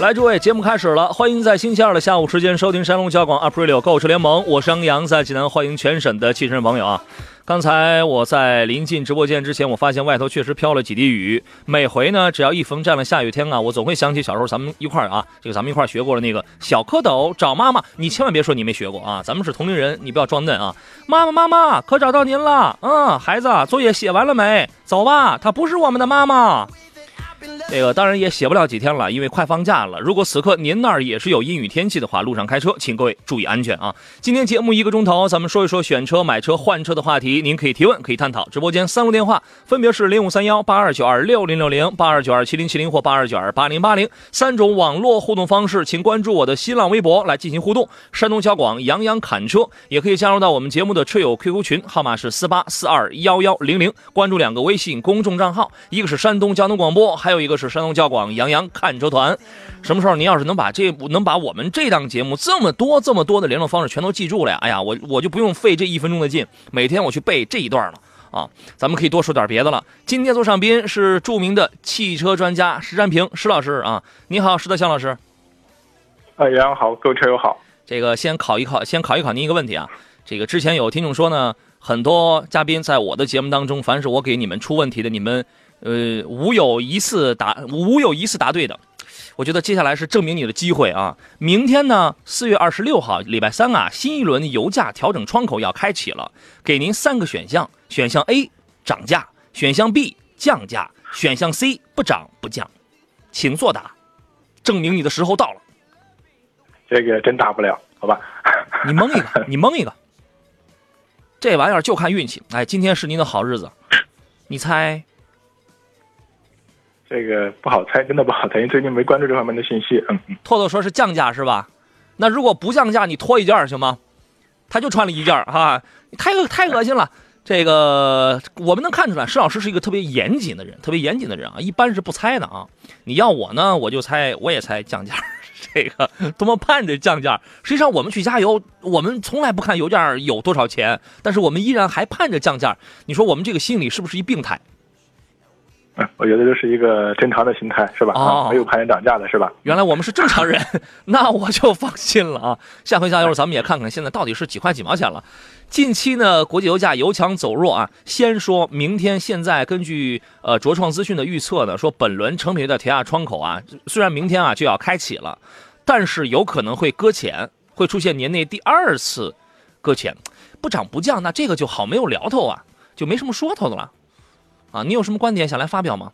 来，诸位，节目开始了，欢迎在星期二的下午时间收听山东交广 Aprilio 购车联盟，我是杨洋，在济南欢迎全省的汽车朋友啊。刚才我在临近直播间之前，我发现外头确实飘了几滴雨。每回呢，只要一逢这样的下雨天啊，我总会想起小时候咱们一块儿啊，这个咱们一块儿学过的那个小蝌蚪找妈妈。你千万别说你没学过啊，咱们是同龄人，你不要装嫩啊。妈妈妈妈，可找到您了。嗯，孩子，作业写完了没？走吧，她不是我们的妈妈。这个当然也写不了几天了，因为快放假了。如果此刻您那儿也是有阴雨天气的话，路上开车，请各位注意安全啊！今天节目一个钟头，咱们说一说选车、买车、换车的话题，您可以提问，可以探讨。直播间三路电话分别是零五三幺八二九二六零六零、八二九二七零七零或八二九二八零八零三种网络互动方式，请关注我的新浪微博来进行互动。山东交广杨洋侃车也可以加入到我们节目的车友 QQ 群，号码是四八四二幺幺零零，关注两个微信公众账号，一个是山东交通广播，还有一个是山东交广杨洋看车团。什么时候您要是能把这能把我们这档节目这么多这么多的联络方式全都记住了呀？哎呀，我我就不用费这一分钟的劲，每天我去背这一段了啊！咱们可以多说点别的了。今天做上宾是著名的汽车专家石占平石老师啊，你好，石德祥老师。哎，杨洋好，各位车友好。这个先考一考，先考一考您一个问题啊。这个之前有听众说呢，很多嘉宾在我的节目当中，凡是我给你们出问题的，你们呃无有一次答无有一次答对的。我觉得接下来是证明你的机会啊！明天呢，四月二十六号，礼拜三啊，新一轮油价调整窗口要开启了，给您三个选项：选项 A 涨价，选项 B 降价，选项 C 不涨不降，请作答，证明你的时候到了。这个真答不了，好吧？你蒙一个，你蒙一个，这玩意儿就看运气。哎，今天是您的好日子，你猜？这个不好猜，真的不好猜，因为最近没关注这方面的信息。嗯，拓拓说是降价是吧？那如果不降价，你脱一件行吗？他就穿了一件哈，太恶太恶心了。这个我们能看出来，施老师是一个特别严谨的人，特别严谨的人啊，一般是不猜的啊。你要我呢，我就猜，我也猜降价。这个多么盼着降价，实际上我们去加油，我们从来不看油价有多少钱，但是我们依然还盼着降价。你说我们这个心理是不是一病态？嗯，我觉得这是一个正常的心态，是吧？哦，没有盼着涨价的是吧？原来我们是正常人，那我就放心了啊。下回加油，咱们也看看现在到底是几块几毛钱了。近期呢，国际油价由强走弱啊。先说明天，现在根据呃卓创资讯的预测呢，说本轮成品油的调价窗口啊，虽然明天啊就要开启了，但是有可能会搁浅，会出现年内第二次搁浅，不涨不降，那这个就好没有聊头啊，就没什么说头的了。啊，你有什么观点想来发表吗？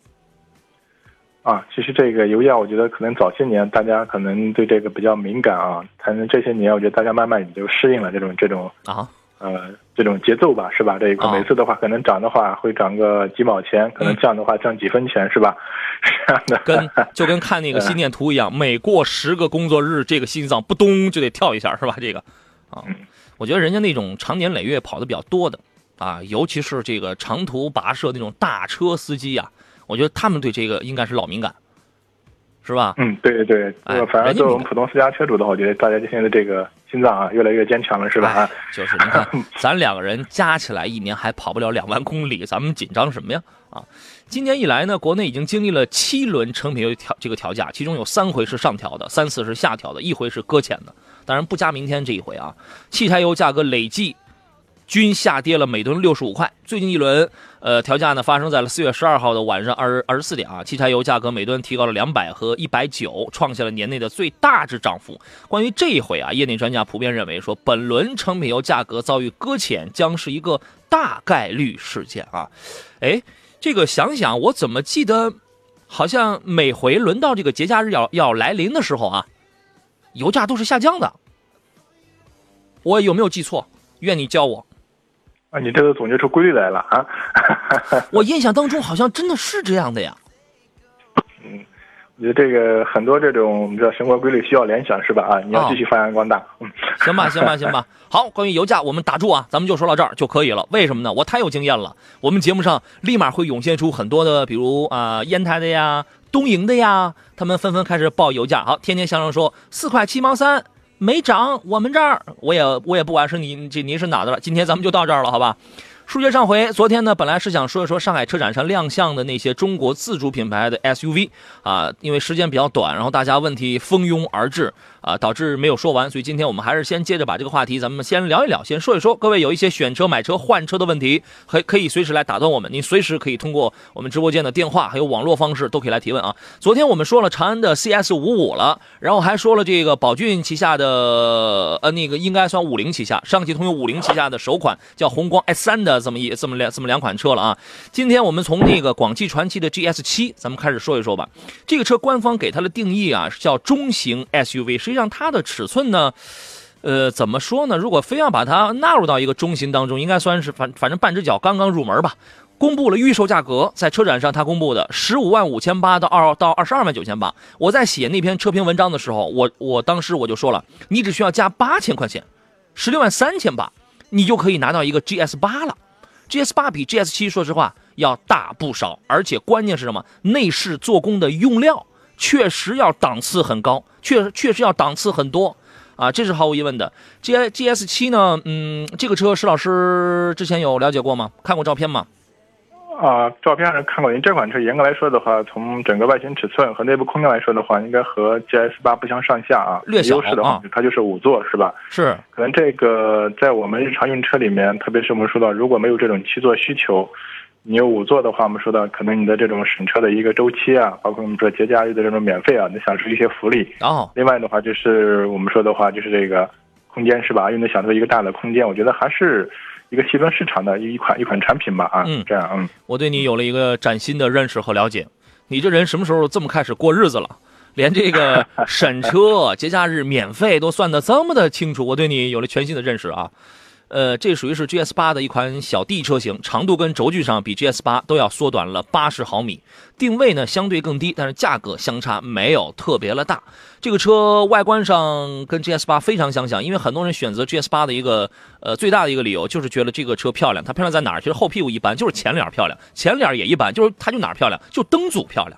啊，其实这个油价，我觉得可能早些年大家可能对这个比较敏感啊，可能这些年我觉得大家慢慢也就适应了这种这种啊呃这种节奏吧，是吧？这一块每次的话，可能涨的话会涨个几毛钱，可能降的话降几分钱，是吧？是这样的。跟 就跟看那个心电图一样，每过十个工作日，这个心脏扑咚就得跳一下，是吧？这个啊，我觉得人家那种长年累月跑的比较多的。啊，尤其是这个长途跋涉那种大车司机呀，我觉得他们对这个应该是老敏感，是吧？嗯，对对对，反正作为我们普通私家车主的话，我觉得大家现在这个心脏啊越来越坚强了，是吧？就是你看，咱两个人加起来一年还跑不了两万公里，咱们紧张什么呀？啊，今年以来呢，国内已经经历了七轮成品油调这个调价，其中有三回是上调的，三次是下调的，一回是搁浅的。当然不加明天这一回啊，汽柴油价格累计。均下跌了每吨六十五块。最近一轮，呃，调价呢发生在了四月十二号的晚上二二十四点啊。汽柴油价格每吨提高了两百和一百九，创下了年内的最大值涨幅。关于这一回啊，业内专家普遍认为说，本轮成品油价格遭遇搁浅将是一个大概率事件啊。哎，这个想想，我怎么记得，好像每回轮到这个节假日要要来临的时候啊，油价都是下降的。我有没有记错？愿你教我。啊，你这都总结出规律来了啊！我印象当中好像真的是这样的呀。嗯，我觉得这个很多这种我们知道生活规律需要联想是吧？啊，你要继续发扬光大。嗯，行吧，行吧，行吧。好，关于油价我们打住啊，咱们就说到这儿就可以了。为什么呢？我太有经验了。我们节目上立马会涌现出很多的，比如啊，烟台的呀，东营的呀，他们纷纷开始报油价。好，天天向上说四块七毛三没涨，我们这儿我也我也不管是你这您是哪的了。今天咱们就到这儿了，好吧？数学上回，昨天呢，本来是想说一说上海车展上亮相的那些中国自主品牌的 SUV 啊，因为时间比较短，然后大家问题蜂拥而至啊，导致没有说完，所以今天我们还是先接着把这个话题，咱们先聊一聊，先说一说。各位有一些选车、买车、换车的问题，可可以随时来打断我们，您随时可以通过我们直播间的电话还有网络方式都可以来提问啊。昨天我们说了长安的 CS 五五了，然后还说了这个宝骏旗下的呃那个应该算五菱旗下，上汽通用五菱旗下的首款叫宏光 S 三的这么一这么两这么两款车了啊。今天我们从那个广汽传祺的 GS 七，咱们开始说一说吧。这个车官方给它的定义啊，叫中型 SUV。实际上它的尺寸呢，呃，怎么说呢？如果非要把它纳入到一个中型当中，应该算是反反正半只脚刚刚入门吧。公布了预售价格，在车展上它公布的十五万五千八到二到二十二万九千八。我在写那篇车评文章的时候，我我当时我就说了，你只需要加八千块钱，十六万三千八，你就可以拿到一个 GS 八了。GS 八比 GS 七说实话要大不少，而且关键是什么？内饰做工的用料确实要档次很高，确确实要档次很多啊，这是毫无疑问的。G GS 七呢，嗯，这个车石老师之前有了解过吗？看过照片吗？啊，照片上看过。您这款车严格来说的话，从整个外形尺寸和内部空间来说的话，应该和 GS 八不相上下啊。略小优势的话啊，它就是五座是吧？是，可能这个在我们日常用车里面，特别是我们说到如果没有这种七座需求，你有五座的话，我们说到可能你的这种审车的一个周期啊，包括我们说节假日的这种免费啊，能享受一些福利。哦，另外的话，就是我们说的话，就是这个空间是吧？又能享受一个大的空间，我觉得还是一个细分市场的一款一款产品吧啊。嗯这样嗯。我对你有了一个崭新的认识和了解。你这人什么时候这么开始过日子了？连这个 审车、节假日免费都算得这么的清楚，我对你有了全新的认识啊。呃，这属于是 GS 八的一款小 D 车型，长度跟轴距上比 GS 八都要缩短了八十毫米，定位呢相对更低，但是价格相差没有特别的大。这个车外观上跟 GS 八非常相像，因为很多人选择 GS 八的一个呃最大的一个理由就是觉得这个车漂亮。它漂亮在哪儿？其实后屁股一般，就是前脸漂亮，前脸也一般，就是它就哪儿漂亮，就灯组漂亮。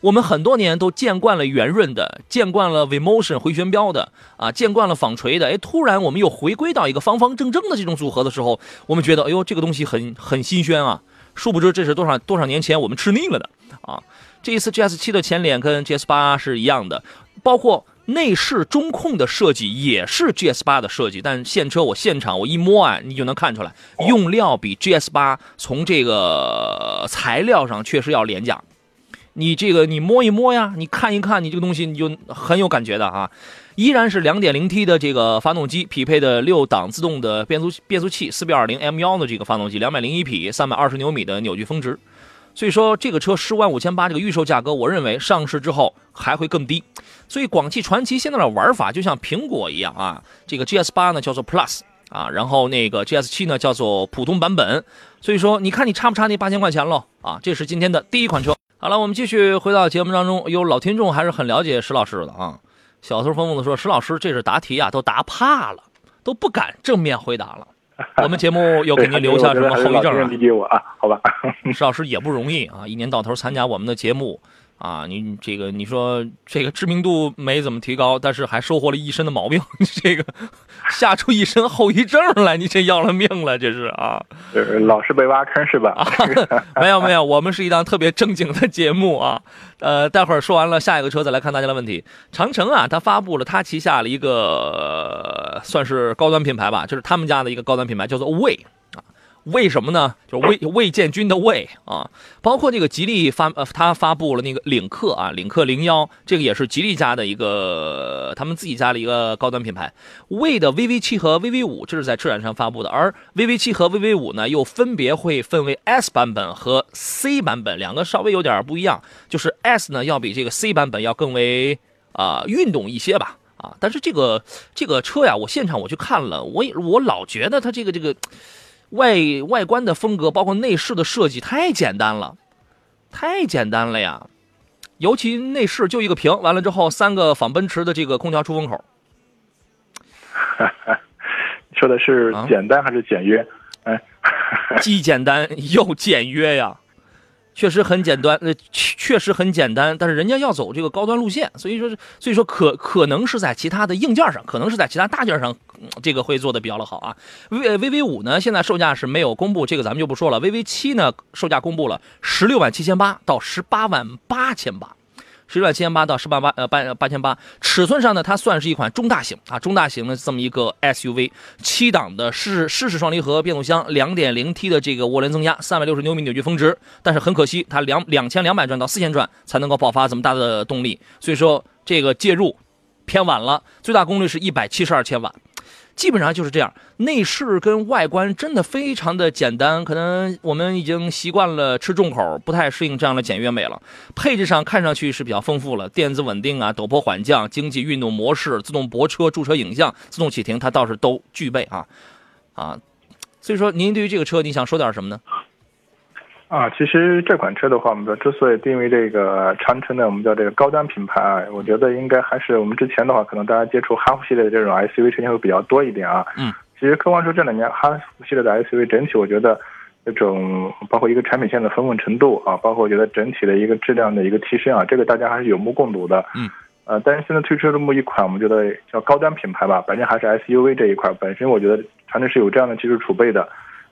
我们很多年都见惯了圆润的，见惯了 V-motion 回旋镖的啊，见惯了纺锤的，哎，突然我们又回归到一个方方正正的这种组合的时候，我们觉得，哎呦，这个东西很很新鲜啊！殊不知这是多少多少年前我们吃腻了的啊！这一次 GS 七的前脸跟 GS 八是一样的，包括内饰中控的设计也是 GS 八的设计，但现车我现场我一摸啊，你就能看出来，用料比 GS 八从这个材料上确实要廉价。你这个你摸一摸呀，你看一看，你这个东西你就很有感觉的啊。依然是两点零 T 的这个发动机，匹配的六档自动的变速变速器，4.20 M1 的这个发动机，201匹，320牛米的扭矩峰值。所以说这个车十万五千八这个预售价格，我认为上市之后还会更低。所以广汽传祺现在的玩法就像苹果一样啊，这个 GS 八呢叫做 Plus 啊，然后那个 GS 七呢叫做普通版本。所以说你看你差不差那八千块钱喽啊？这是今天的第一款车。好了，我们继续回到节目当中。有老听众还是很了解石老师的啊。小偷疯疯的说：“石老师，这是答题啊，都答怕了，都不敢正面回答了。我们节目又给您留下什么后遗症啊？理解我啊，好吧。石老师也不容易啊，一年到头参加我们的节目啊，你这个你说这个知名度没怎么提高，但是还收获了一身的毛病，你 这个吓出一身后遗症来，你这要了命了，这是啊。就是老是被挖坑是吧？没有没有，我们是一档特别正经的节目啊。呃，待会儿说完了下一个车，再来看大家的问题。长城啊，它发布了它旗下的一个、呃算是高端品牌吧，就是他们家的一个高端品牌，叫做魏啊。为什么呢？就是魏魏建军的魏啊，包括这个吉利发呃，他发布了那个领克啊，领克零幺，这个也是吉利家的一个他们自己家的一个高端品牌。魏的 VV 七和 VV 五这是在车展上发布的，而 VV 七和 VV 五呢又分别会分为 S 版本和 C 版本，两个稍微有点不一样，就是 S 呢要比这个 C 版本要更为啊、运动一些吧。啊，但是这个这个车呀，我现场我去看了，我也我老觉得它这个这个外外观的风格，包括内饰的设计太简单了，太简单了呀。尤其内饰就一个屏，完了之后三个仿奔驰的这个空调出风口。你 说的是啊简单还是简约？哎，既简单又简约呀，确实很简单，呃，确实很简单，但是人家要走这个高端路线，所以说，所以说可可能是在其他的硬件上，可能是在其他大件上，这个会做的比较的好啊。V VV 五呢，现在售价是没有公布，这个咱们就不说了。VV 七呢，售价公布了十六万七千八到十八万八千八。十六万七千八到十八八呃八八千八，尺寸上呢，它算是一款中大型啊，中大型的这么一个 SUV，七档的湿湿式双离合变速箱，两点零 T 的这个涡轮增压，三百六十牛米扭矩峰值，但是很可惜，它两两千两百转到四千转才能够爆发这么大的动力，所以说这个介入偏晚了，最大功率是一百七十二千瓦。基本上就是这样，内饰跟外观真的非常的简单，可能我们已经习惯了吃重口，不太适应这样的简约美了。配置上看上去是比较丰富了，电子稳定啊、陡坡缓降、经济运动模式、自动泊车、驻车影像、自动启停，它倒是都具备啊啊。所以说，您对于这个车，你想说点什么呢？啊，其实这款车的话，我们说之所以定位这个长城呢，我们叫这个高端品牌啊，我觉得应该还是我们之前的话，可能大家接触哈弗系列的这种 SUV 车型会比较多一点啊。嗯，其实客观说这两年哈弗系列的 SUV 整体，我觉得这种包括一个产品线的丰富程度啊，包括我觉得整体的一个质量的一个提升啊，这个大家还是有目共睹的。嗯。呃，但是现在推出这么一款，我们觉得叫高端品牌吧，本身还是 SUV 这一块，本身我觉得长城是有这样的技术储备的。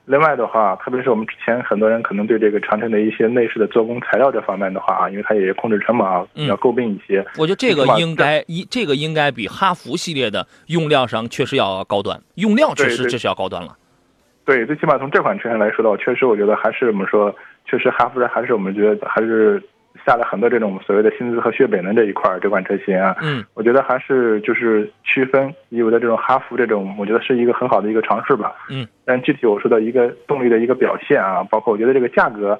另外的话，特别是我们之前很多人可能对这个长城的一些内饰的做工材料这方面的话啊，因为它也控制成本啊，嗯要诟病一些。我觉得这个应该一这个应该比哈弗系列的用料上确实要高端，用料确实这是要高端了。对，最起码从这款车上来说的话，确实我觉得还是我们说，确实哈弗的还是我们觉得还是下了很多这种所谓的薪资和血本的这一块儿这款车型啊，嗯我觉得还是就是区分以往的这种哈弗这种，我觉得是一个很好的一个尝试吧。嗯，但具体我说的一个动力的一个表现啊，包括我觉得这个价格，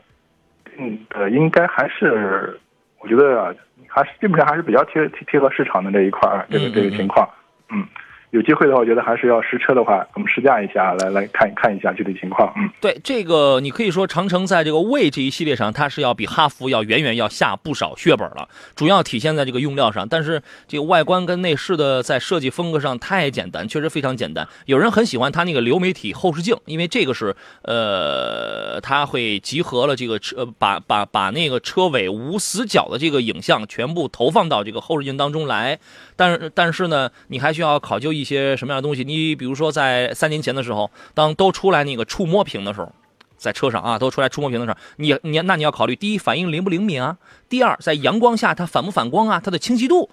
嗯呃，应该还是我觉得啊还是基本上还是比较贴贴贴合市场的这一块儿这个这个情况。嗯，有机会的话，我觉得还是要实车的话，我们试驾一下，来来看看一下具体情况。嗯。对这个，你可以说长城在这个魏这一系列上，它是要比哈弗要远远要下不少血本了，主要体现在这个用料上。但是这个外观跟内饰的在设计风格上太简单，确实非常简单。有人很喜欢它那个流媒体后视镜，因为这个是呃，它会集合了这个车，把把把那个车尾无死角的这个影像全部投放到这个后视镜当中来。但是但是呢，你还需要考究一些什么样的东西？你比如说在三年前的时候，当都出来那个触摸屏的时候。在车上啊，都出来触摸屏的时候，你你那你要考虑，第一反应灵不灵敏啊，第二在阳光下它反不反光啊，它的清晰度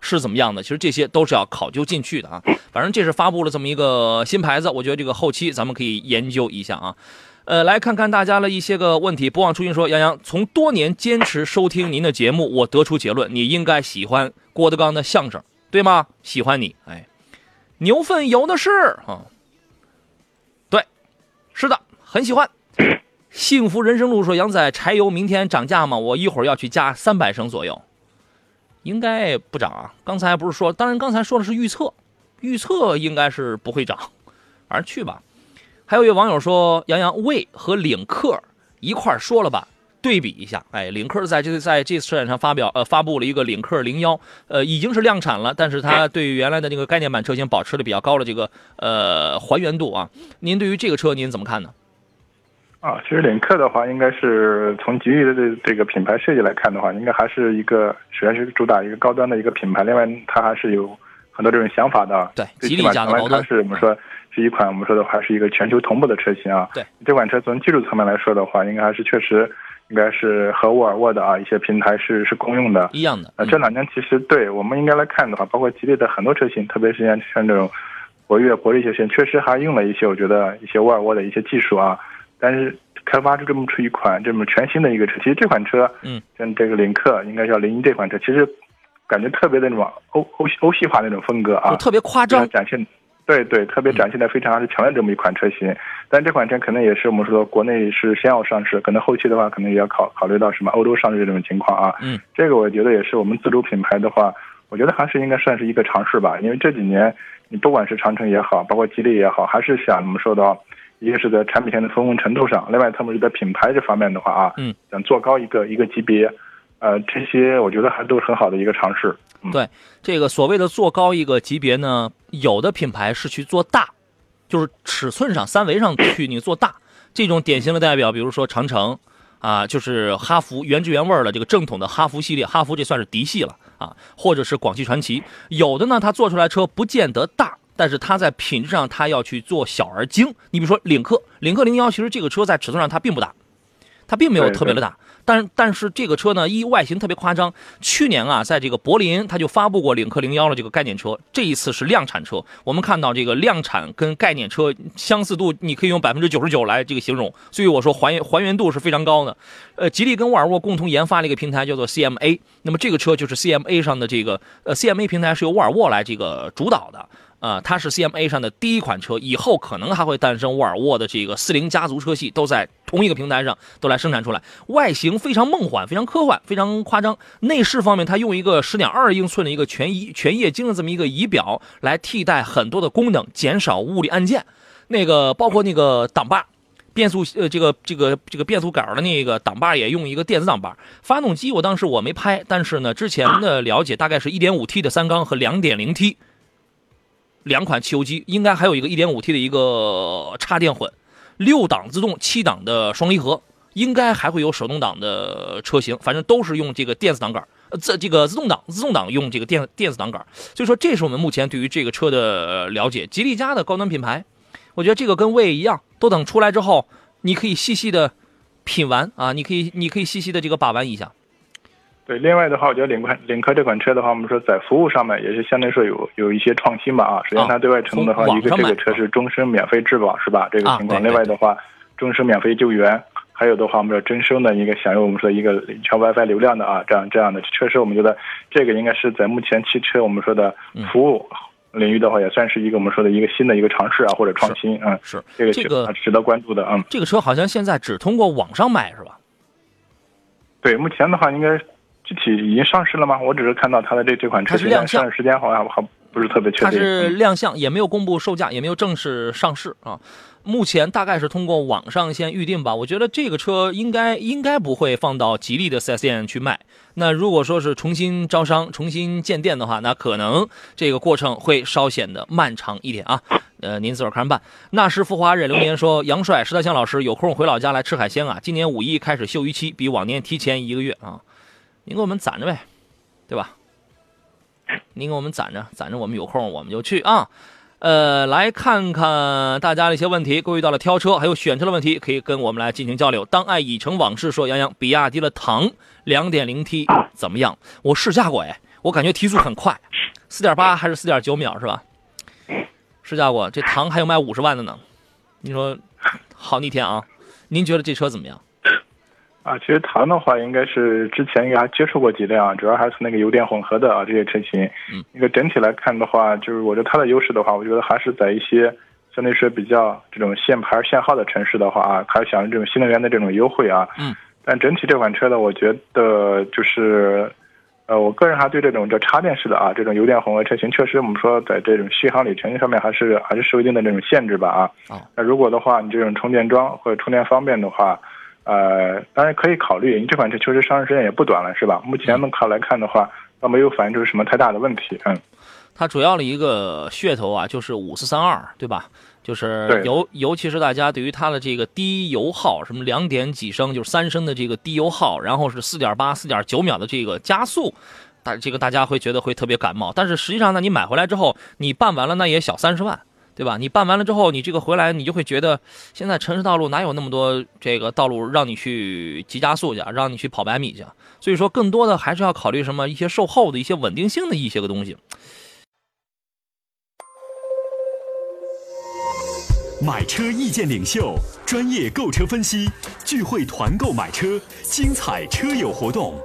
是怎么样的？其实这些都是要考究进去的啊。反正这是发布了这么一个新牌子，我觉得这个后期咱们可以研究一下啊。呃，来看看大家的一些个问题。不忘初心说，杨洋从多年坚持收听您的节目，我得出结论，你应该喜欢郭德纲的相声，对吗？喜欢你，哎，牛粪有的是啊。对，是的，很喜欢。幸福人生路说：“杨仔，柴油明天涨价吗？我一会儿要去加三百升左右，应该不涨啊。刚才不是说，当然刚才说的是预测，预测应该是不会涨，反正去吧。”还有一位网友说：“杨洋，魏和领克一块说了吧，对比一下。哎，领克在这在这次车展上发表呃发布了一个领克零幺，呃已经是量产了，但是它对于原来的那个概念版车型保持了比较高的这个呃还原度啊。您对于这个车您怎么看呢？”啊，其实领克的话，应该是从吉利的这这个品牌设计来看的话，应该还是一个首先是主打一个高端的一个品牌，另外它还是有很多这种想法的。对，吉利家的高端它是我们说是一款我们说的还是一个全球同步的车型啊。对，这款车从技术层面来说的话，应该还是确实应该是和沃尔沃的啊一些平台是是公用的。一样的。呃，这两年其实对我们应该来看的话，包括吉利的很多车型，特别是像像这种博越、博越这些确实还用了一些我觉得一些沃尔沃的一些技术啊。但是开发出这么出一款这么全新的一个车，其实这款车，嗯，像这个领克应该叫零一这款车，其实感觉特别的那种欧欧欧系化那种风格啊，就特别夸张展现。对对，特别展现的非常强的这么一款车型，但这款车可能也是我们说国内是先要上市，可能后期的话可能也要考考虑到什么欧洲上市这种情况啊。嗯，这个我觉得也是我们自主品牌的话，我觉得还是应该算是一个尝试吧，因为这几年你不管是长城也好，包括吉利也好，还是想我们说到，一个是在产品线的丰富程度上，另外他们是在品牌这方面的话啊，嗯，想做高一个一个级别。呃，这些我觉得还都是很好的一个尝试。对，这个所谓的做高一个级别呢，有的品牌是去做大，就是尺寸上、三维上去你做大。这种典型的代表，比如说长城，啊，就是哈弗原汁原味的这个正统的哈弗系列，哈弗这算是嫡系了啊，或者是广汽传祺。有的呢，它做出来车不见得大，但是它在品质上它要去做小而精。你比如说领克，领克零幺，其实这个车在尺寸上它并不大，它并没有特别的大。但但是这个车呢，一外形特别夸张。去年啊，在这个柏林，它就发布过领克零幺的这个概念车。这一次是量产车。我们看到这个量产跟概念车相似度，你可以用百分之九十九来这个形容。所以我说还原还原度是非常高的。呃，吉利跟沃尔沃共同研发了一个平台，叫做 CMA。那么这个车就是 CMA 上的这个呃 CMA 平台是由沃尔沃来这个主导的。啊，它是 CMA 上的第一款车，以后可能还会诞生沃尔沃的这个四零家族车系，都在同一个平台上都来生产出来。外形非常梦幻，非常科幻，非常夸张。内饰方面，它用一个十点二英寸的一个全仪全液晶的这么一个仪表来替代很多的功能，减少物理按键。那个包括那个挡把、变速呃这个这个这个变速杆的那个挡把也用一个电子挡把。发动机我当时我没拍，但是呢之前的了解大概是一点五 T 的三缸和两点零 T。两款汽油机应该还有一个 1.5T 的一个插电混，六档自动，七档的双离合，应该还会有手动挡的车型，反正都是用这个电子挡杆，呃，这这个自动挡，自动挡用这个电电子挡杆，所以说这是我们目前对于这个车的了解。吉利家的高端品牌，我觉得这个跟魏一样，都等出来之后，你可以细细的品完啊，你可以你可以细细的这个把玩一下。对，另外的话，我觉得领克领克这款车的话，我们说在服务上面也是相对说有有一些创新吧啊。首先，它对外承诺的话，一个这个车是终身免费质保，是吧？这个情况。另外的话，终身免费救援，还有的话，我们说终身的一个享用我们说一个全 WiFi 流量的啊，这样这样的，确实我们觉得这个应该是在目前汽车我们说的服务领域的话，也算是一个我们说的一个新的一个尝试啊，或者创新嗯，是这个这个值得关注的嗯。这个车好像现在只通过网上卖是吧？对，目前的话应该。具体已经上市了吗？我只是看到它的这这款车亮上市时间好像还不是特别确定。它是亮相，也没有公布售价，也没有正式上市啊。目前大概是通过网上先预定吧。我觉得这个车应该应该不会放到吉利的 4S 店去卖。那如果说是重新招商、重新建店的话，那可能这个过程会稍显得漫长一点啊。呃，您自个儿看着办。那时富华忍流年说：“杨帅、石大强老师有空回老家来吃海鲜啊？今年五一开始休渔期，比往年提前一个月啊。”您给我们攒着呗，对吧？您给我们攒着，攒着，我们有空我们就去啊。呃，来看看大家的一些问题，各位遇到了挑车还有选车的问题，可以跟我们来进行交流。当爱已成往事，说杨洋，比亚迪的唐 2.0T 怎么样？我试驾过，哎，我感觉提速很快，4.8还是4.9秒是吧？试驾过，这唐还有卖五十万的呢。你说好逆天啊？您觉得这车怎么样？啊，其实唐的话，应该是之前应该还接触过几辆，主要还是那个油电混合的啊这些车型。嗯，一个整体来看的话，就是我觉得它的优势的话，我觉得还是在一些相对说比较这种限牌限号的城市的话啊，还是享受这种新能源的这种优惠啊。嗯，但整体这款车呢，我觉得就是，呃，我个人还对这种叫插电式的啊这种油电混合车型，确实我们说在这种续航里程上面还是还是受一定的这种限制吧啊。哦，那如果的话，你这种充电桩或者充电方便的话。呃，当然可以考虑，因为这款车确实上市时间也不短了，是吧？目前的看来看的话，倒没有反映出什么太大的问题。嗯，它主要的一个噱头啊，就是五四三二，对吧？就是尤尤其是大家对于它的这个低油耗，什么两点几升，就是三升的这个低油耗，然后是四点八、四点九秒的这个加速，大这个大家会觉得会特别感冒。但是实际上呢，你买回来之后，你办完了那也小三十万。对吧？你办完了之后，你这个回来，你就会觉得，现在城市道路哪有那么多这个道路让你去急加速去，让你去跑百米去？所以说，更多的还是要考虑什么一些售后的一些稳定性的一些个东西。买车意见领袖，专业购车分析，聚会团购买车，精彩车友活动。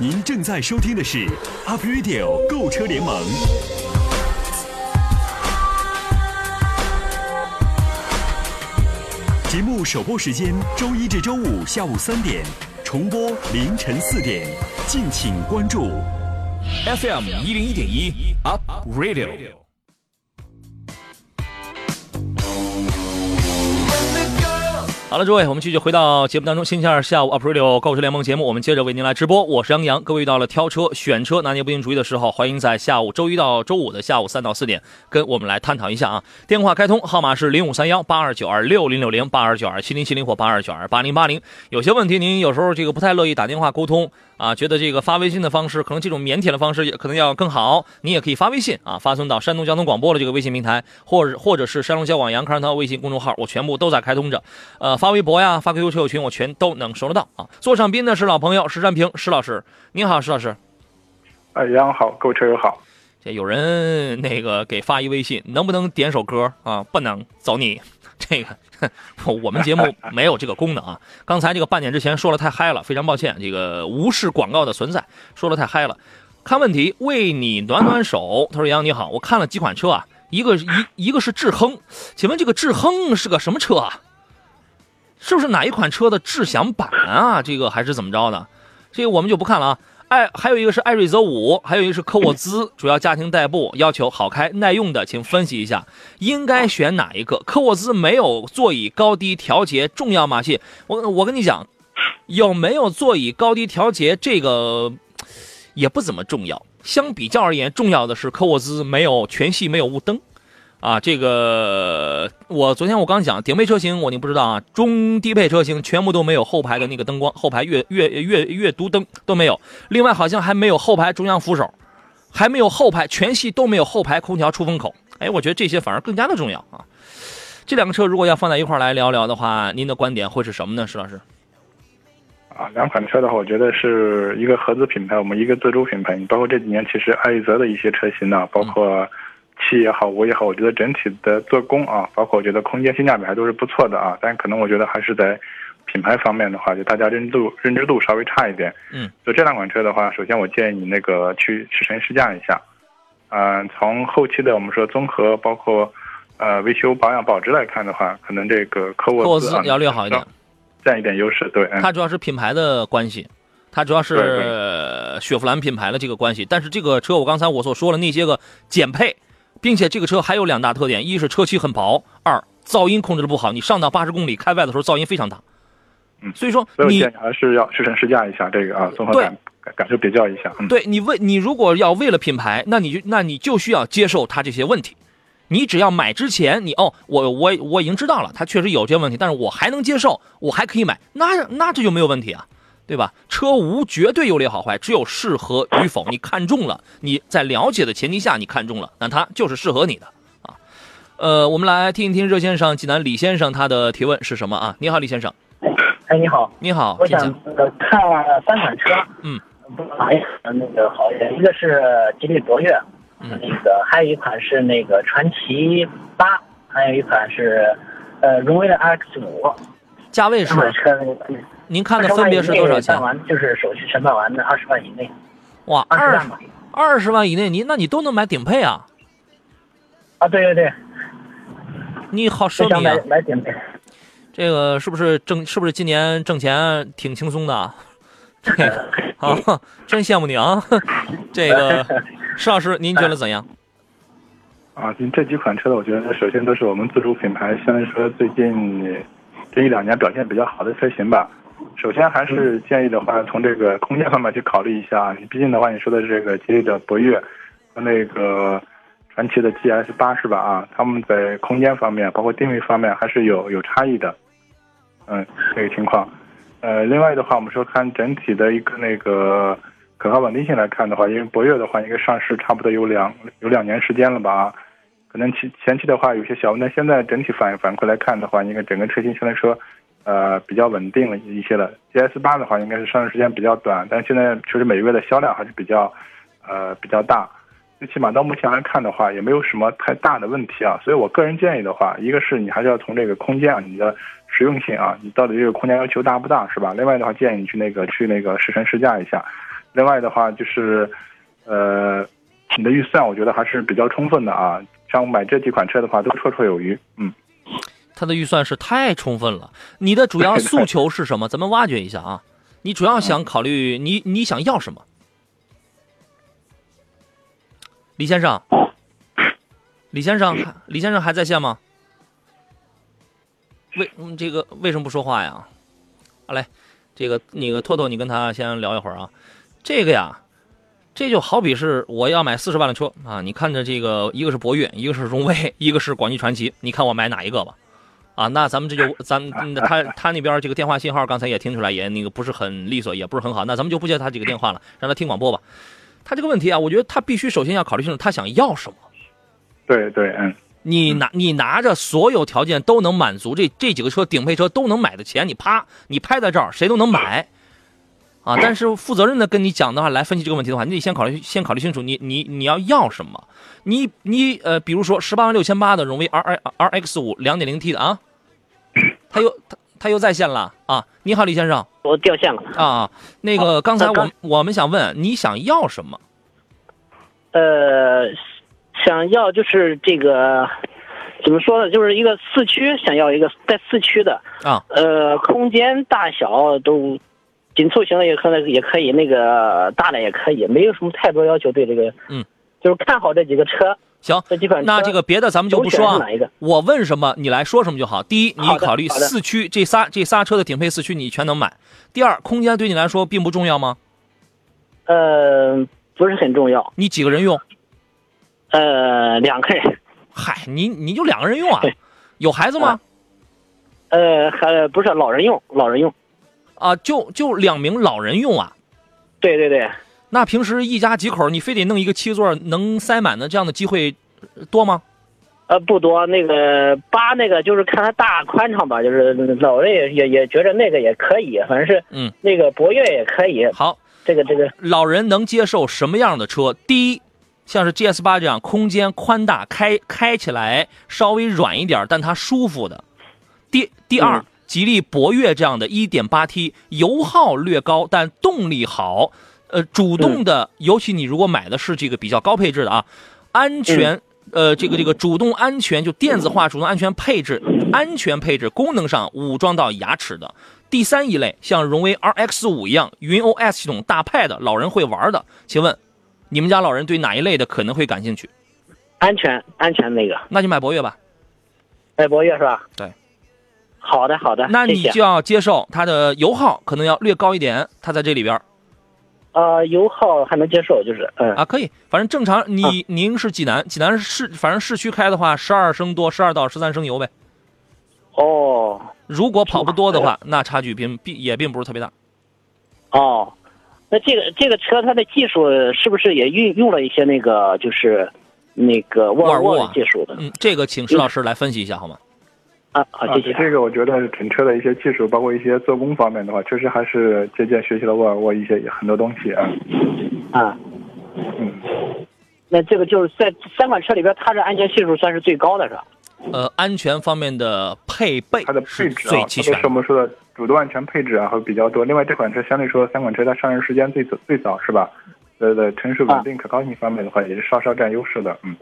您正在收听的是 Up Radio 购车联盟。节目首播时间：周一至周五下午三点，重播凌晨四点，敬请关注。FM 一零一点一 Up Radio。好了，诸位，我们继续回到节目当中。星期二下午，Aprilio 购车联盟节目，我们接着为您来直播。我是杨洋，各位遇到了挑车、选车拿捏不定主意的时候，欢迎在下午周一到周五的下午三到四点跟我们来探讨一下啊。电话开通，号码是零五三幺八二九二六零六零八二九二七零七零或八二九二八零八零。有些问题您有时候这个不太乐意打电话沟通啊，觉得这个发微信的方式，可能这种腼腆的方式也可能要更好，你也可以发微信啊，发送到山东交通广播的这个微信平台，或者或者是山东交广杨康涛微信公众号，我全部都在开通着。呃，发微博呀，发 QQ 车友群，我全都能收得到啊。座上宾的是老朋友石占平石老师，您好，石老师。哎，杨好，各位车友好。这有人那个给发一微信，能不能点首歌啊？不能，走你。这个 我们节目没有这个功能啊。刚才这个半点之前说了太嗨了，非常抱歉，这个无视广告的存在，说了太嗨了。看问题，为你暖暖手。他说：“杨你好，我看了几款车啊，一个一一个是智亨，请问这个智亨是个什么车啊？是不是哪一款车的智享版啊？这个还是怎么着的？这个我们就不看了啊。艾还有一个是艾瑞泽五，还有一个是科沃兹，主要家庭代步，要求好开耐用的，请分析一下应该选哪一个？科沃兹没有座椅高低调节，重要吗？谢我我跟你讲，有没有座椅高低调节这个也不怎么重要，相比较而言，重要的是科沃兹没有全系没有雾灯。啊，这个我昨天我刚讲顶配车型，我你不知道啊，中低配车型全部都没有后排的那个灯光，后排阅阅阅阅读灯都没有。另外好像还没有后排中央扶手，还没有后排全系都没有后排空调出风口。哎，我觉得这些反而更加的重要啊。这两个车如果要放在一块来聊聊的话，您的观点会是什么呢，石老师？啊，两款车的话，我觉得是一个合资品牌，我们一个自主品牌。包括这几年其实艾泽的一些车型呢，包括。七也好，五也好，我觉得整体的做工啊，包括我觉得空间性价比还都是不错的啊。但可能我觉得还是在品牌方面的话，就大家认知度认知度稍微差一点。嗯，就这两款车的话，首先我建议你那个去试乘试驾一下。嗯，从后期的我们说综合包括呃维修保养保值来看的话，可能这个科沃斯要略好一点，占一点优势。对，它主要是品牌的关系，它主要是雪佛兰品牌的这个关系。但是这个车我刚才我所说的那些个减配。并且这个车还有两大特点：一是车漆很薄，二噪音控制的不好。你上到八十公里开外的时候，噪音非常大。嗯，所以说你还是要试乘试驾一下这个啊，综合感感受比较一下。对你为你如果要为了品牌，那你就那你就需要接受它这些问题。你只要买之前，你哦，我我我已经知道了，它确实有这些问题，但是我还能接受，我还可以买，那那这就没有问题啊。对吧？车无绝对优劣好坏，只有适合与否。你看中了，你在了解的前提下，你看中了，那它就是适合你的啊。呃，我们来听一听热线上济南李先生他的提问是什么啊？你好，李先生。哎，你好。你好。我想呃看三款车。嗯。哪一款那个好一点？一个是吉利博越，嗯那个还有一款是那个传奇八，还有一款是呃荣威的 RX 五。价位是？车您看的分别是多少钱？办完就是手续全办完的，二十万以内。哇，二十万二十万以内，你那你都能买顶配啊？啊，对对对。你好，奢靡啊！买顶配。这个是不是挣？是不是今年挣钱挺轻松的？啊，真羡慕你啊！这个石老师，您觉得怎样？啊，这几款车，我觉得首先都是我们自主品牌，相对说最近这一两年表现比较好的车型吧。首先还是建议的话，从这个空间方面去考虑一下。你毕竟的话，你说的是这个吉利的博越和那个传祺的 GS 八是吧？啊，他们在空间方面，包括定位方面，还是有有差异的。嗯，这个情况。呃，另外的话，我们说看整体的一个那个可靠稳定性来看的话，因为博越的话，应该上市差不多有两有两年时间了吧？啊，可能前前期的话有些小，那现在整体反反馈来看的话，应该整个车型相对来说。呃，比较稳定了一些了。GS 八的话，应该是上市时间比较短，但现在确实每个月的销量还是比较，呃，比较大。最起码到目前来看的话，也没有什么太大的问题啊。所以我个人建议的话，一个是你还是要从这个空间啊，你的实用性啊，你到底这个空间要求大不大，是吧？另外的话，建议你去那个去那个试乘试驾一下。另外的话就是，呃，你的预算我觉得还是比较充分的啊。像买这几款车的话，都绰绰有余。嗯。他的预算是太充分了。你的主要诉求是什么？咱们挖掘一下啊。你主要想考虑你你想要什么？李先生，李先生，李先生还在线吗？为嗯这个为什么不说话呀？好嘞，这个那个托托，你跟他先聊一会儿啊。这个呀，这就好比是我要买四十万的车啊，你看着这个一个是博越，一个是荣威，一个是广汽传祺，你看我买哪一个吧？啊，那咱们这就咱们他他那边这个电话信号刚才也听出来，也那个不是很利索，也不是很好，那咱们就不接他这个电话了，让他听广播吧。他这个问题啊，我觉得他必须首先要考虑清楚他想要什么。对对，嗯，你拿你拿着所有条件都能满足这这几个车顶配车都能买的钱，你啪你拍在这儿，谁都能买，啊！但是负责任的跟你讲的话，来分析这个问题的话，你得先考虑先考虑清楚，你你你要要什么？你你呃，比如说十八万六千八的荣威 R R R X 五两点零 T 的啊，他又他他又在线了啊！你好，李先生我掉线了。啊，那个刚才我我们想问你想要什么？呃，想要就是这个怎么说呢？就是一个四驱，想要一个带四驱的。啊，呃，空间大小都紧凑型的也可能也可以，那个大的也可以，没有什么太多要求。对这个，嗯，就是看好这几个车，行。那这个别的咱们就不说啊。我问什么你来说什么就好。第一，你考虑四驱这仨这仨车的顶配四驱你全能买。第二，空间对你来说并不重要吗？呃，不是很重要。你几个人用？呃，两个人，嗨，你你就两个人用啊？有孩子吗？呃，还不是老人用，老人用。啊，就就两名老人用啊？对对对，那平时一家几口，你非得弄一个七座能塞满的这样的机会呃多吗？呃，不多。那个八那个就是看它大宽敞吧，就是老人也也也觉得那个也可以，反正是嗯，那个博越也可以。好，这个这个老人能接受什么样的车？第一，像是 GS 八这样空间宽大，开开起来稍微软一点，但它舒服的。第第二，嗯吉利博越这样的 1.8T，油耗略高，但动力好。呃，主动的，尤其你如果买的是这个比较高配置的啊，安全。呃，这个这个主动安全就电子化主动安全配置，安全配置功能上武装到牙齿的。第三一类，像荣威 RX 五一样云 OS 系统大派的，老人会玩的，请问你们家老人对哪一类的可能会感兴趣？安全安全那个，那就买博越吧。买，博越是吧？对。好的好的，那你就要接受它的油耗可能要略高一点，它在这里边儿呃油耗还能接受，就是嗯啊，可以，反正正常。你您是济南，济南市，反正市区开的话，十二升多，十二到十三升油呗。哦如果跑不多的话，那差距并并也并不是特别大。哦，那这个这个车它的技术是不是也运用了一些那个就是那个沃尔沃技术的？嗯，这个请石老师来分析一下好吗？啊好谢谢。这个我觉得整车的一些技术，包括一些做工方面的话，确实还是借鉴学习了沃尔沃一些很多东西啊。啊，嗯，那这个就是在三款车里边，它的安全系数算是最高的是吧？呃，安全方面的配备它的配置啊，特最齐全的。别是我们说的主动安全配置啊，会比较多。另外，这款车相对说三款车它上市时间最早最早是吧？呃的城市稳定可靠性方面的话，也是稍稍占优势的。嗯，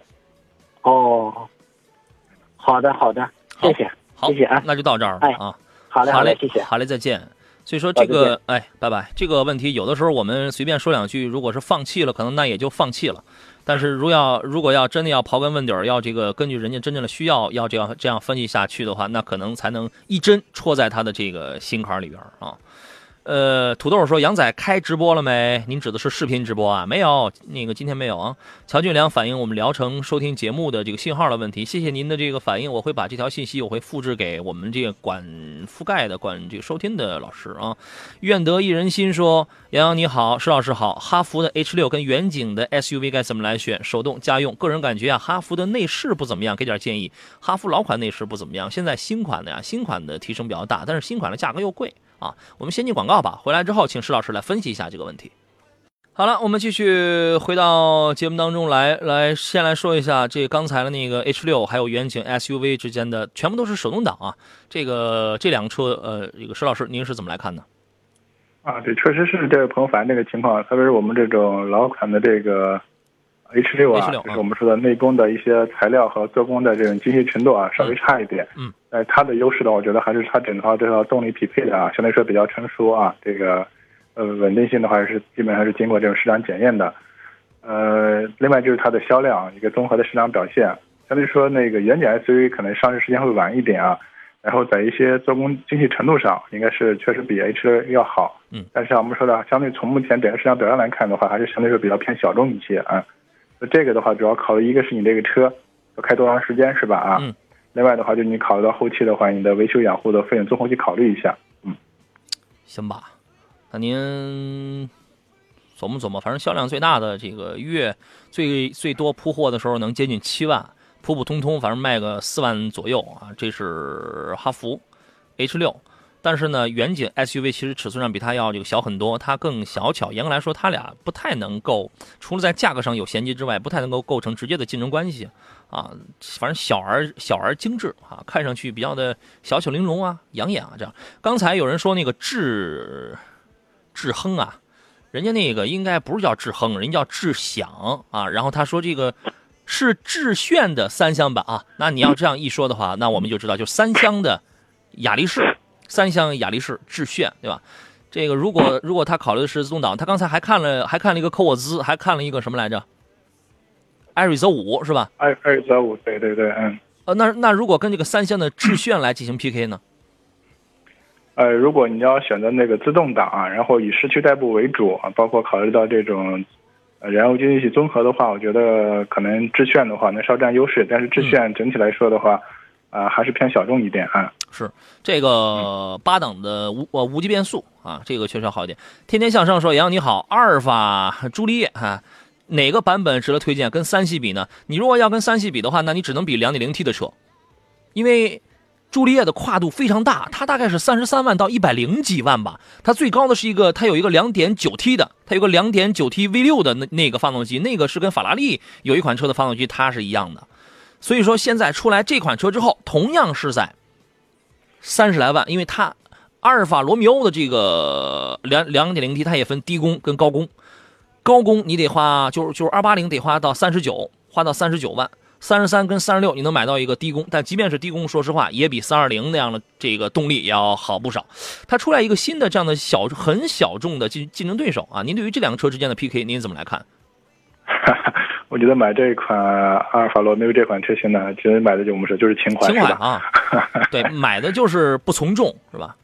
哦，好的好的，谢谢好谢谢啊，那就到这儿了哎啊。好嘞好嘞，谢谢。好嘞，再见。所以说这个，哎，拜拜。这个问题有的时候我们随便说两句，如果是放弃了，可能那也就放弃了。但是如要如果要真的要刨根问底儿，要这个根据人家真正的需要，要这样这样分析下去的话，那可能才能一针戳在他的这个心坎儿里边儿啊。呃，土豆说杨仔开直播了没？您指的是视频直播啊？没有，那个今天没有啊。乔俊良反映我们聊城收听节目的这个信号的问题，谢谢您的这个反映，我会把这条信息我会复制给我们这个管覆盖的、管这个收听的老师啊。愿得一人心说，杨洋你好，石老师好，哈弗的 H 六跟远景的 SUV 该怎么来选？手动家用，个人感觉啊，哈弗的内饰不怎么样，给点建议。哈弗老款内饰不怎么样，现在新款的呀，新款的提升比较大，但是新款的价格又贵啊。我们先进广告吧，回来之后请石老师来分析一下这个问题。好了，我们继续回到节目当中来，来先来说一下这刚才的那个 H 六还有远景 SUV 之间的全部都是手动挡啊。这个这两个车，呃，这个石老师您是怎么来看呢？啊，对，确实是这个朋友反映这个情况，特别是我们这种老款的这个 H 六啊，就是我们说的内功的一些材料和做工的这种精细程度啊，稍微差一点。嗯，呃，它的优势呢，我觉得还是它整套这套动力匹配的啊，相对来说比较成熟啊，这个呃稳定性的话是基本上是经过这种市场检验的。呃，另外就是它的销量一个综合的市场表现，相对说那个远景 SUV 可能上市时间会晚一点啊。然后在一些做工精细程度上，应该是确实比 H 六要好。嗯，但是啊我们说的，相对从目前整个市场表现来看的话，还是相对说比较偏小众一些啊。那这个的话，主要考虑一个是你这个车要开多长时间是吧？啊，嗯。另外的话，就你考虑到后期的话，你的维修养护的费用综合去考虑一下。嗯，行吧，那您琢磨琢磨，反正销量最大的这个月最最多铺货的时候能接近七万，普普通通，反正卖个四万左右啊。这是哈弗 H 六，但是呢，远景 SUV 其实尺寸上比它要这个小很多，它更小巧。严格来说，它俩不太能够，除了在价格上有衔接之外，不太能够构成直接的竞争关系。啊，反正小而小而精致啊，看上去比较的小巧玲珑啊，养眼啊。这样，刚才有人说那个智智亨啊，人家那个应该不是叫智亨，人家叫智享啊。然后他说这个是智炫的三厢版啊。那你要这样一说的话，那我们就知道就三厢的雅力士，三厢雅力士致炫，对吧？这个如果如果他考虑的是自动挡，他刚才还看了还看了一个科沃兹，还看了一个什么来着？艾瑞泽五是吧？艾艾瑞泽五，对对对，嗯。呃，那那如果跟这个三厢的致炫来进行 PK 呢？呃，如果你要选择那个自动挡啊，然后以市区代步为主啊，包括考虑到这种呃燃油经济性综合的话，我觉得可能致炫的话能稍占优势，但是致炫整体来说的话，啊还是偏小众一点啊。是这个八档的无呃无级变速啊，这个确实要好一点。天天向上说杨你好，阿尔法朱丽叶哈。哪个版本值得推荐？跟三系比呢？你如果要跟三系比的话，那你只能比 2.0T 的车，因为朱丽叶的跨度非常大，它大概是三十三万到一百零几万吧。它最高的是一个，它有一个 2.9T 的，它有个 2.9T V6 的那那个发动机，那个是跟法拉利有一款车的发动机它是一样的。所以说现在出来这款车之后，同样是在三十来万，因为它阿尔法罗密欧的这个两两点零 T 它也分低功跟高功。高功你得花，就是就是二八零得花到三十九，花到三十九万，三十三跟三十六你能买到一个低功，但即便是低功，说实话也比三二零那样的这个动力要好不少。它出来一个新的这样的小很小众的竞竞争对手啊，您对于这两个车之间的 PK 您怎么来看？我觉得买这款阿尔法罗密欧这款车型呢，其实买的就我们说就是情怀，情怀啊，对，买的就是不从众是吧？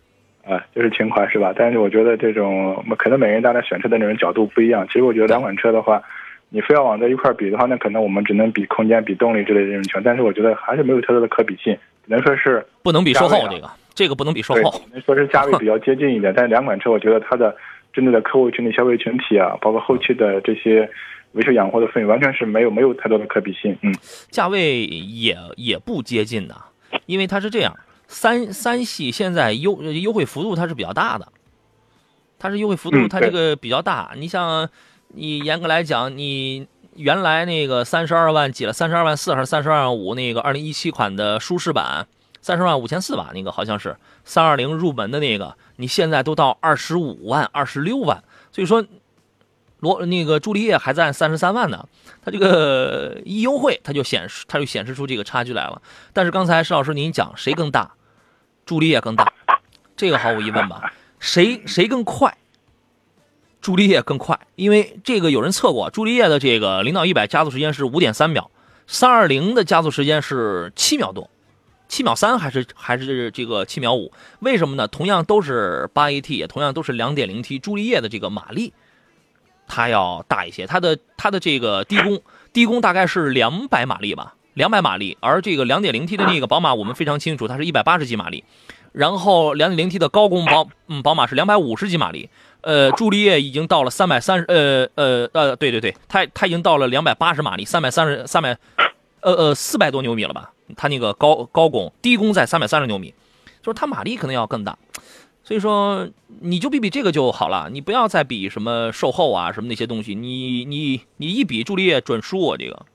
啊，就是情怀是吧？但是我觉得这种可能每个人大家选车的那种角度不一样。其实我觉得两款车的话，你非要往在一块比的话，那可能我们只能比空间、比动力之类的这种情况。但是我觉得还是没有太多的可比性，只能说是不能比售后这个，这个不能比售后。只能说是价位比较接近一点。但是两款车，我觉得它的针对的客户群体、消费群体啊，包括后期的这些维修养护的费用，完全是没有没有太多的可比性。嗯，价位也也不接近的，因为它是这样。三三系现在优优惠幅度它是比较大的，它是优惠幅度它这个比较大。你像你严格来讲，你原来那个三十二万几了，三十二万四还是三十二万五？那个二零一七款的舒适版，三十万五千四吧，那个好像是三二零入门的那个，你现在都到二十五万、二十六万，所以说。罗那个朱丽叶还在三十三万呢，它这个一优惠，它就显示它就显示出这个差距来了。但是刚才石老师您讲谁更大，朱丽叶更大，这个毫无疑问吧？谁谁更快？朱丽叶更快，因为这个有人测过，朱丽叶的这个零到一百加速时间是五点三秒，三二零的加速时间是七秒多，七秒三还是还是这个七秒五？为什么呢？同样都是八 AT，也同样都是两点零 T，朱丽叶的这个马力。它要大一些，它的它的这个低功低功大概是两百马力吧，两百马力。而这个两点零 T 的那个宝马，我们非常清楚，它是一百八十几马力。然后两点零 T 的高功宝，嗯，宝马是两百五十几马力。呃，朱丽叶已经到了三百三十，呃呃呃，对对对，它它已经到了两百八十马力，三百三十三百，呃呃，四百多牛米了吧？它那个高高功低功在三百三十牛米，就是它马力可能要更大。所以说，你就比比这个就好了，你不要再比什么售后啊，什么那些东西。你你你一比，朱丽叶准输我这个。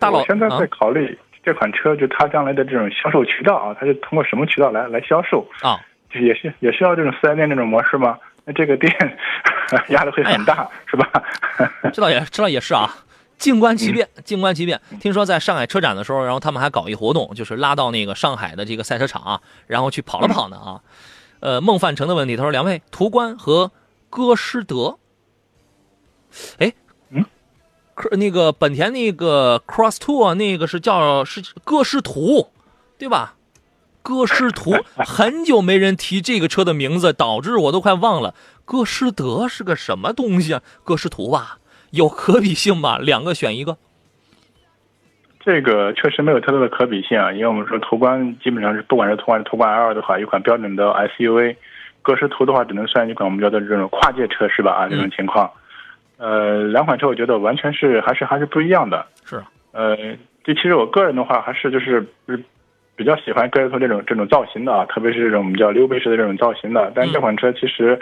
大佬，现在在考虑这款车，就它将来的这种销售渠道啊，它是通过什么渠道来来销售啊？就也是也需要这种四 S 店这种模式吗？那这个店 压力会很大，是吧？这倒也这倒也是啊。静观其变，静观其变。听说在上海车展的时候，然后他们还搞一活动，就是拉到那个上海的这个赛车场，啊然后去跑了跑呢啊。呃，孟范成的问题，他说：“两位，途观和歌诗德，哎，嗯，科那个本田那个 Cross Two 那个是叫是歌诗图，对吧？歌诗图，很久没人提这个车的名字，导致我都快忘了。歌诗德是个什么东西啊？歌诗图吧，有可比性吧？两个选一个。这个确实没有太多的可比性啊，因为我们说途观基本上是不管是途观途观 L 的话，一款标准的 SUV，格式图的话只能算一款我们叫做这种跨界车是吧？啊，这种情况，呃，两款车我觉得完全是还是还是不一样的。是，呃，这其实我个人的话还是就是是比较喜欢歌诗图这种这种造型的啊，特别是这种我们叫溜背式的这种造型的，但这款车其实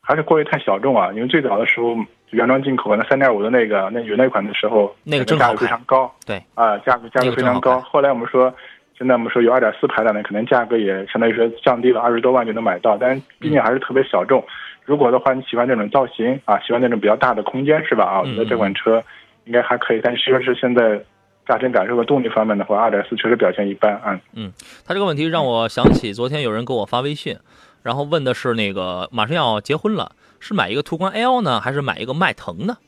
还是过于太小众啊，因为最早的时候。原装进口可能三点五的那个，那有那款的时候，那个价格非常高，对啊，价格价格非常高。后来我们说，现在我们说有二点四排量的，可能价格也相当于说降低了二十多万就能买到，但毕竟还是特别小众。如果的话，你喜欢这种造型啊，喜欢那种比较大的空间是吧？啊，我觉得这款车应该还可以。但是说是现在驾乘感受和动力方面的话，二点四确实表现一般啊。嗯，他这个问题让我想起昨天有人给我发微信，然后问的是那个马上要结婚了，是买一个途观 L 呢，还是买一个迈腾呢？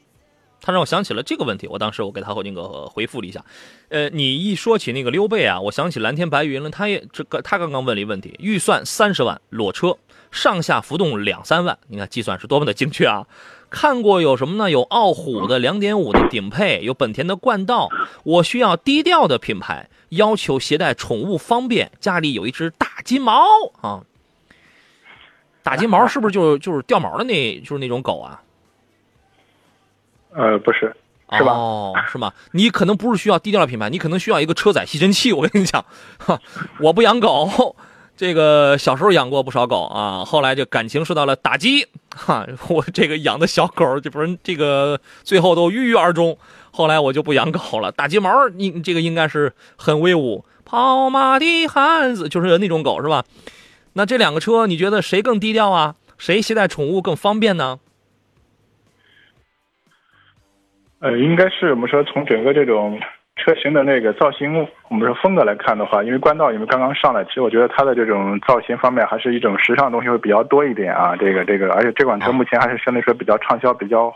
他让我想起了这个问题，我当时我给他那个回复了一下，呃，你一说起那个溜背啊，我想起蓝天白云了。他也这个他刚刚问了一问题，预算三十万裸车，上下浮动两三万，你看计算是多么的精确啊！看过有什么呢？有傲虎的两点五的顶配，有本田的冠道。我需要低调的品牌，要求携带宠物方便，家里有一只大金毛啊。大金毛是不是就就是掉毛的那，就是那种狗啊？呃，不是，是吧？哦，是吗？你可能不是需要低调的品牌，你可能需要一个车载吸尘器。我跟你讲，哈，我不养狗，这个小时候养过不少狗啊，后来就感情受到了打击，哈，我这个养的小狗就不是这个最后都郁郁而终。后来我就不养狗了。打金毛，你这个应该是很威武，跑马的汉子就是那种狗是吧？那这两个车，你觉得谁更低调啊？谁携带宠物更方便呢？呃，应该是我们说从整个这种车型的那个造型，我们说风格来看的话，因为冠道因为刚刚上来，其实我觉得它的这种造型方面还是一种时尚东西会比较多一点啊。这个这个，而且这款车目前还是相对说比较畅销、比较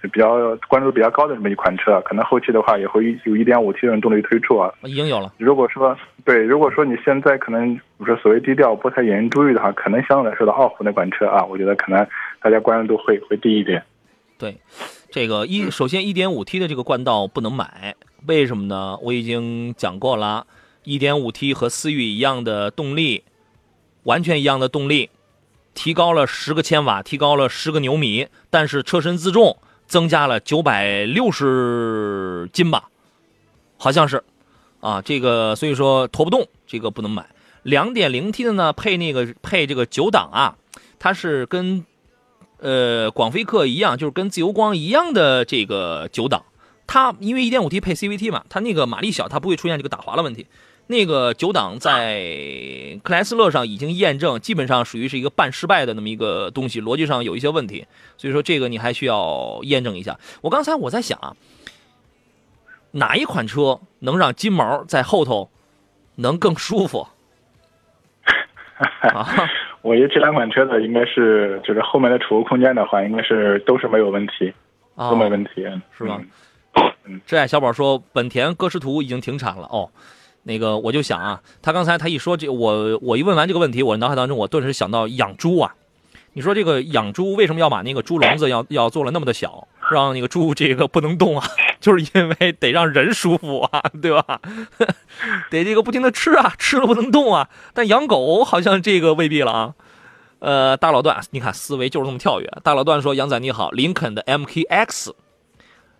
比较关注度比较高的这么一款车，可能后期的话也会有一点五 T 这种动力推出啊。已经有了。如果说对，如果说你现在可能我说所谓低调不太引人注意的话，可能相对来说的傲虎那款车啊，我觉得可能大家关注度会会低一点。对。这个一首先一点五 T 的这个冠道不能买，为什么呢？我已经讲过了，一点五 T 和思域一样的动力，完全一样的动力，提高了十个千瓦，提高了十个牛米，但是车身自重增加了九百六十斤吧，好像是，啊，这个所以说拖不动，这个不能买。两点零 T 的呢，配那个配这个九档啊，它是跟。呃，广菲克一样，就是跟自由光一样的这个九档，它因为 1.5T 配 CVT 嘛，它那个马力小，它不会出现这个打滑的问题。那个九档在克莱斯勒上已经验证，基本上属于是一个半失败的那么一个东西，逻辑上有一些问题，所以说这个你还需要验证一下。我刚才我在想啊，哪一款车能让金毛在后头能更舒服？啊？我觉得这两款车子应该是，就是后面的储物空间的话，应该是都是没有问题，都没问题，是吧？嗯，挚爱小宝说，本田歌诗图已经停产了哦。那个我就想啊，他刚才他一说这，我我一问完这个问题，我脑海当中我顿时想到养猪啊。你说这个养猪为什么要把那个猪笼子要要做了那么的小，让那个猪这个不能动啊？就是因为得让人舒服啊，对吧？得这个不停的吃啊，吃了不能动啊。但养狗好像这个未必了啊。呃，大老段，你看思维就是这么跳跃。大老段说：“杨仔你好，林肯的 MKX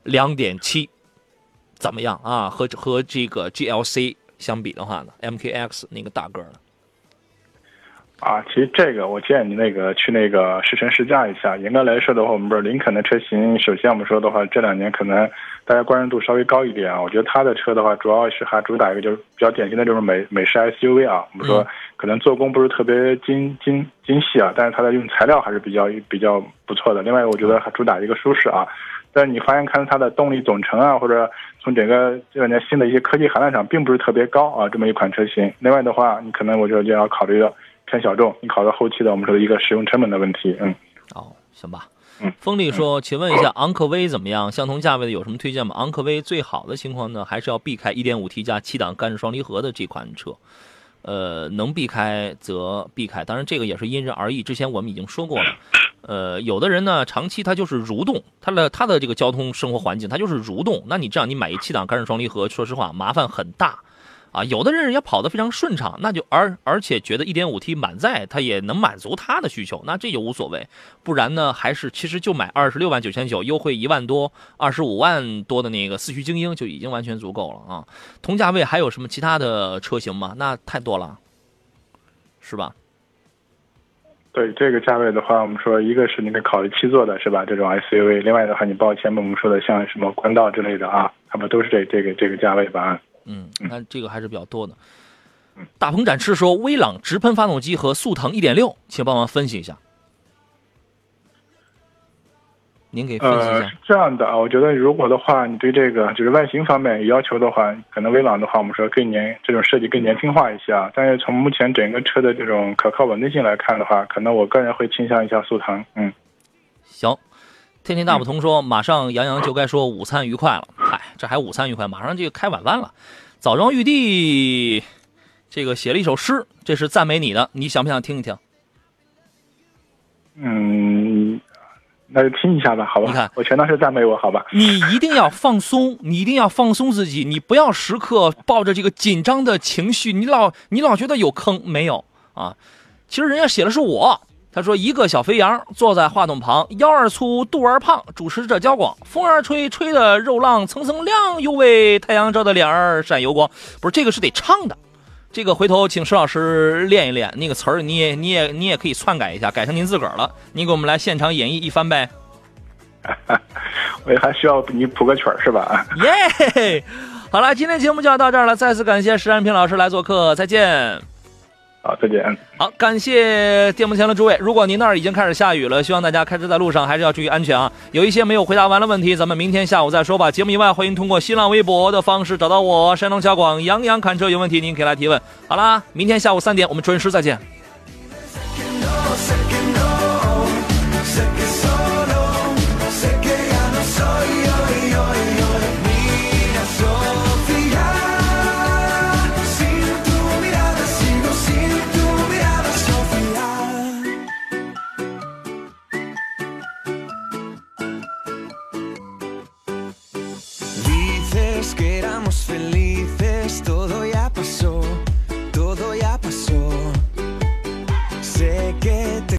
两点七怎么样啊？和和这个 GLC 相比的话呢，MKX 那个大个的。”啊，其实这个我建议你那个去那个试乘试驾一下。严格来说的话，我们不是林肯的车型，首先我们说的话，这两年可能大家关注度稍微高一点啊。我觉得它的车的话，主要是还主打一个就是比较典型的就是美美式 SUV 啊。我们说可能做工不是特别精精精细啊，但是它的用材料还是比较比较不错的。另外，我觉得还主打一个舒适啊。但是你发现看它的动力总成啊，或者从整个这两年新的一些科技含量上，并不是特别高啊。这么一款车型，另外的话，你可能我觉得就要考虑了。偏小众，你考虑后期的我们说的一个使用成本的问题，嗯，哦，行吧，嗯，锋利说，请问一下昂科威怎么样？相同价位的有什么推荐吗？昂科威最好的情况呢，还是要避开 1.5T 加七档干式双离合的这款车。呃，能避开则避开，当然这个也是因人而异。之前我们已经说过了，呃，有的人呢，长期他就是蠕动，他的他的这个交通生活环境，他就是蠕动。那你这样，你买一七档干式双离合，说实话麻烦很大。啊，有的人人家跑得非常顺畅，那就而而且觉得 1.5T 满载它也能满足他的需求，那这就无所谓。不然呢，还是其实就买二十六万九千九，优惠一万多，二十五万多的那个四驱精英就已经完全足够了啊。同价位还有什么其他的车型吗？那太多了，是吧？对这个价位的话，我们说一个是你可以考虑七座的，是吧？这种 SUV，另外的话，你包括前面我们说的像什么冠道之类的啊，他们都是这这个这个价位吧？嗯，那这个还是比较多的。大鹏展翅说，威朗直喷发动机和速腾1.6，请帮忙分析一下。您给分析一下。呃，是这样的啊，我觉得如果的话，你对这个就是外形方面有要求的话，可能威朗的话，我们说更年这种设计更年轻化一些啊。但是从目前整个车的这种可靠稳定性来看的话，可能我个人会倾向一下速腾。嗯，行。天天大不同说，马上杨洋就该说午餐愉快了。嗨，这还午餐愉快？马上就开晚饭了。枣庄玉帝这个写了一首诗，这是赞美你的，你想不想听一听？嗯，那就听一下吧，好吧。你看，我全当是赞美我，好吧。你一定要放松，你一定要放松自己，你不要时刻抱着这个紧张的情绪，你老你老觉得有坑没有啊？其实人家写的是我。他说：“一个小肥羊坐在话筒旁，腰儿粗，肚儿胖，主持着交广，风儿吹，吹的肉浪蹭蹭亮，呦喂，太阳照的脸儿闪油光。不是这个是得唱的，这个回头请石老师练一练，那个词儿你也你也你也可以篡改一下，改成您自个儿了，你给我们来现场演绎一番呗。我也还需要你谱个曲儿是吧？耶，好了，今天节目就要到这儿了，再次感谢石安平老师来做客，再见。”好，再见。好，感谢电幕前的诸位。如果您那儿已经开始下雨了，希望大家开车在路上还是要注意安全啊。有一些没有回答完的问题，咱们明天下午再说吧。节目以外，欢迎通过新浪微博的方式找到我，山东小广杨洋看车有问题，您可以来提问。好啦，明天下午三点我们准时再见。que te